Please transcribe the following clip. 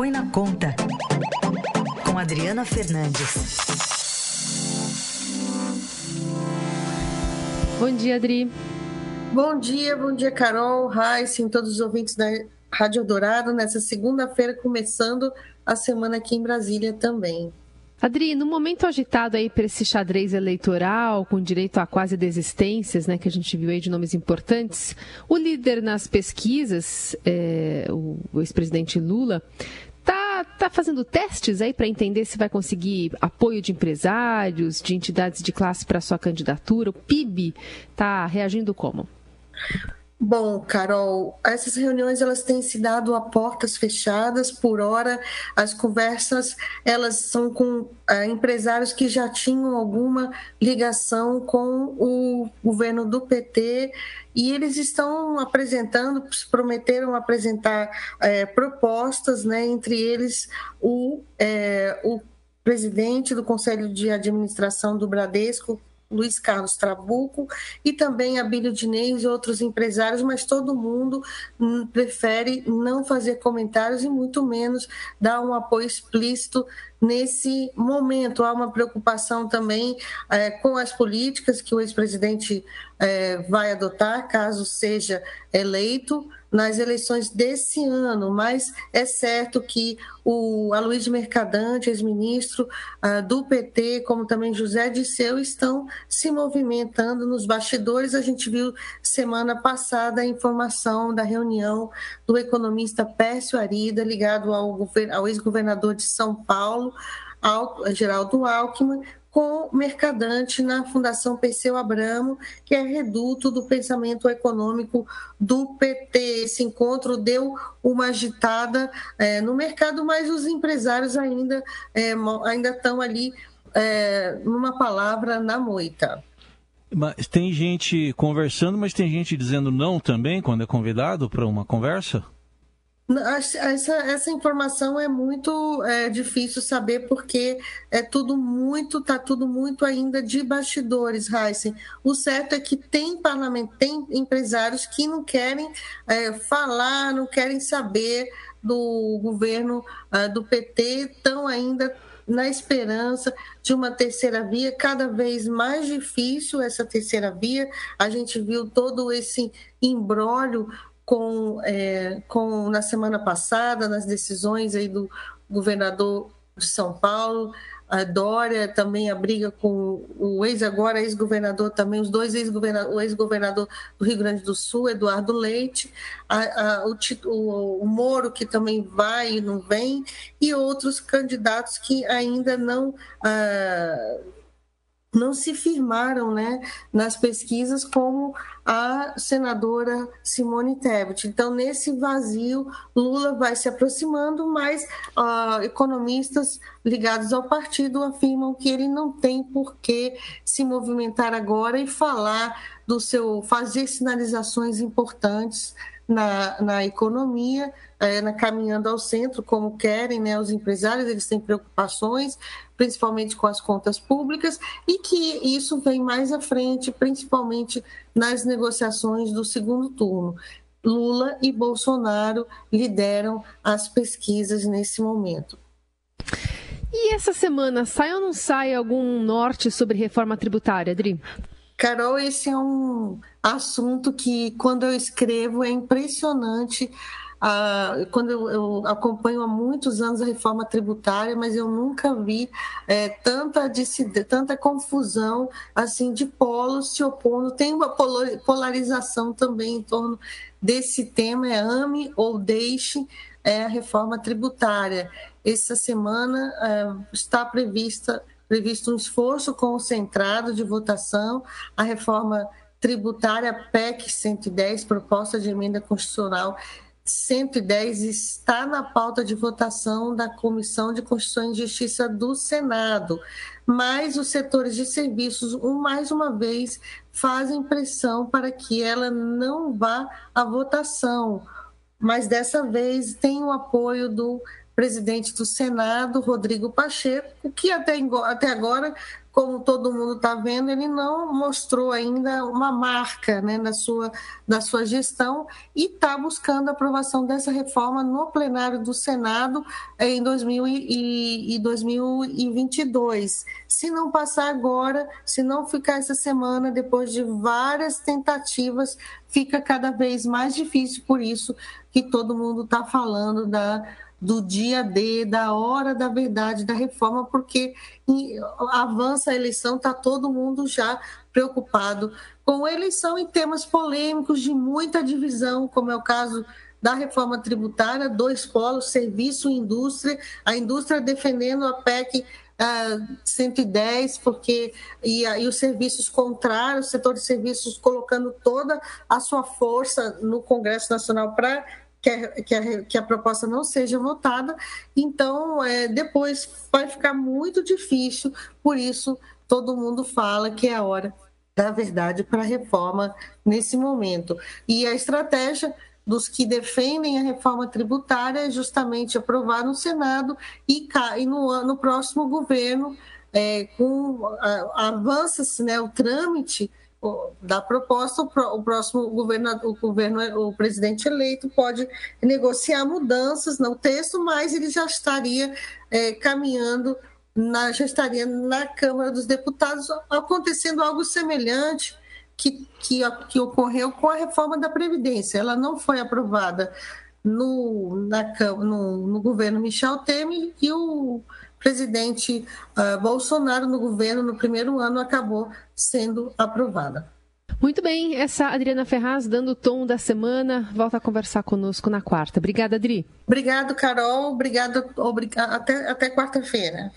Põe na Conta, com Adriana Fernandes. Bom dia, Adri. Bom dia, bom dia, Carol, Raíssa, todos os ouvintes da Rádio Dourado, nessa segunda-feira, começando a semana aqui em Brasília também. Adri, no momento agitado aí para esse xadrez eleitoral, com direito a quase desistências, né, que a gente viu aí de nomes importantes, o líder nas pesquisas, é, o ex-presidente Lula, tá, fazendo testes aí para entender se vai conseguir apoio de empresários, de entidades de classe para sua candidatura. O PIB está reagindo como? Bom, Carol, essas reuniões elas têm se dado a portas fechadas. Por hora, as conversas elas são com é, empresários que já tinham alguma ligação com o governo do PT e eles estão apresentando, prometeram apresentar é, propostas, né? Entre eles o, é, o presidente do Conselho de Administração do Bradesco, Luiz Carlos Trabuco e também Abílio Diniz e outros empresários, mas todo mundo hum, prefere não fazer comentários e muito menos dar um apoio explícito nesse momento. Há uma preocupação também é, com as políticas que o ex-presidente é, vai adotar, caso seja eleito nas eleições desse ano, mas é certo que o Aloysio Mercadante, ex-ministro uh, do PT, como também José Disseu, estão se movimentando nos bastidores. A gente viu semana passada a informação da reunião do economista Pércio Arida, ligado ao, ao ex-governador de São Paulo, Geraldo Alckmin, com Mercadante na Fundação Perseu Abramo, que é reduto do pensamento econômico do PT. Esse encontro deu uma agitada é, no mercado, mas os empresários ainda, é, ainda estão ali é, numa palavra na moita. Mas tem gente conversando, mas tem gente dizendo não também quando é convidado para uma conversa? Essa, essa informação é muito é, difícil saber porque é tudo muito, tá tudo muito ainda de bastidores, Heisen. O certo é que tem parlamento, tem empresários que não querem é, falar, não querem saber do governo uh, do PT, estão ainda na esperança de uma terceira via, cada vez mais difícil essa terceira via. A gente viu todo esse embrólio com, é, com na semana passada, nas decisões aí do governador de São Paulo, a Dória também a briga com o ex agora ex-governador também, os dois ex-governador, o ex-governador do Rio Grande do Sul, Eduardo Leite, a, a, o, o, o, Moro que também vai e não vem, e outros candidatos que ainda não ah, não se firmaram né, nas pesquisas como a senadora Simone Tebet. Então, nesse vazio, Lula vai se aproximando, mas uh, economistas ligados ao partido afirmam que ele não tem por que se movimentar agora e falar do seu fazer sinalizações importantes na, na economia, é, na, caminhando ao centro, como querem, né, os empresários, eles têm preocupações, principalmente com as contas públicas, e que isso vem mais à frente, principalmente nas negociações do segundo turno. Lula e Bolsonaro lideram as pesquisas nesse momento. E essa semana, sai ou não sai algum norte sobre reforma tributária, Adri? Carol, esse é um assunto que, quando eu escrevo, é impressionante. Ah, quando eu, eu, acompanho há muitos anos a reforma tributária, mas eu nunca vi é, tanta, tanta confusão assim de polos se opondo. Tem uma polarização também em torno desse tema, é ame ou deixe é, a reforma tributária. Essa semana é, está prevista previsto um esforço concentrado de votação à reforma tributária PEC 110, proposta de emenda constitucional 110, está na pauta de votação da Comissão de Constituição e Justiça do Senado. Mas os setores de serviços, mais uma vez, fazem pressão para que ela não vá à votação. Mas dessa vez tem o apoio do presidente do Senado, Rodrigo Pacheco, que até, até agora como todo mundo está vendo, ele não mostrou ainda uma marca né, na, sua, na sua gestão e está buscando a aprovação dessa reforma no plenário do Senado em 2000 e, e 2022. Se não passar agora, se não ficar essa semana, depois de várias tentativas, fica cada vez mais difícil, por isso que todo mundo está falando da do dia D, da hora da verdade, da reforma, porque avança a eleição, está todo mundo já preocupado com a eleição em temas polêmicos de muita divisão, como é o caso da reforma tributária, dois polos, serviço e indústria, a indústria defendendo a PEC uh, 110, porque e, e os serviços contrários, o setor de serviços colocando toda a sua força no Congresso Nacional para que a, que a, que a proposta não seja votada, então é, depois vai ficar muito difícil, por isso todo mundo fala que é a hora da verdade para a reforma nesse momento. E a estratégia dos que defendem a reforma tributária é justamente aprovar no Senado e, e no, no próximo governo, é, com avança-se né, o trâmite da proposta, o próximo governo, o governo, o presidente eleito pode negociar mudanças no texto, mas ele já estaria é, caminhando, na, já estaria na Câmara dos Deputados, acontecendo algo semelhante que, que, que ocorreu com a reforma da Previdência. Ela não foi aprovada no, na, no, no governo Michel Temer e o presidente uh, Bolsonaro no governo no primeiro ano acabou sendo aprovada. Muito bem, essa Adriana Ferraz dando o tom da semana, volta a conversar conosco na quarta. Obrigada, Adri. Obrigado, Carol. Obrigado, obrigado até, até quarta-feira.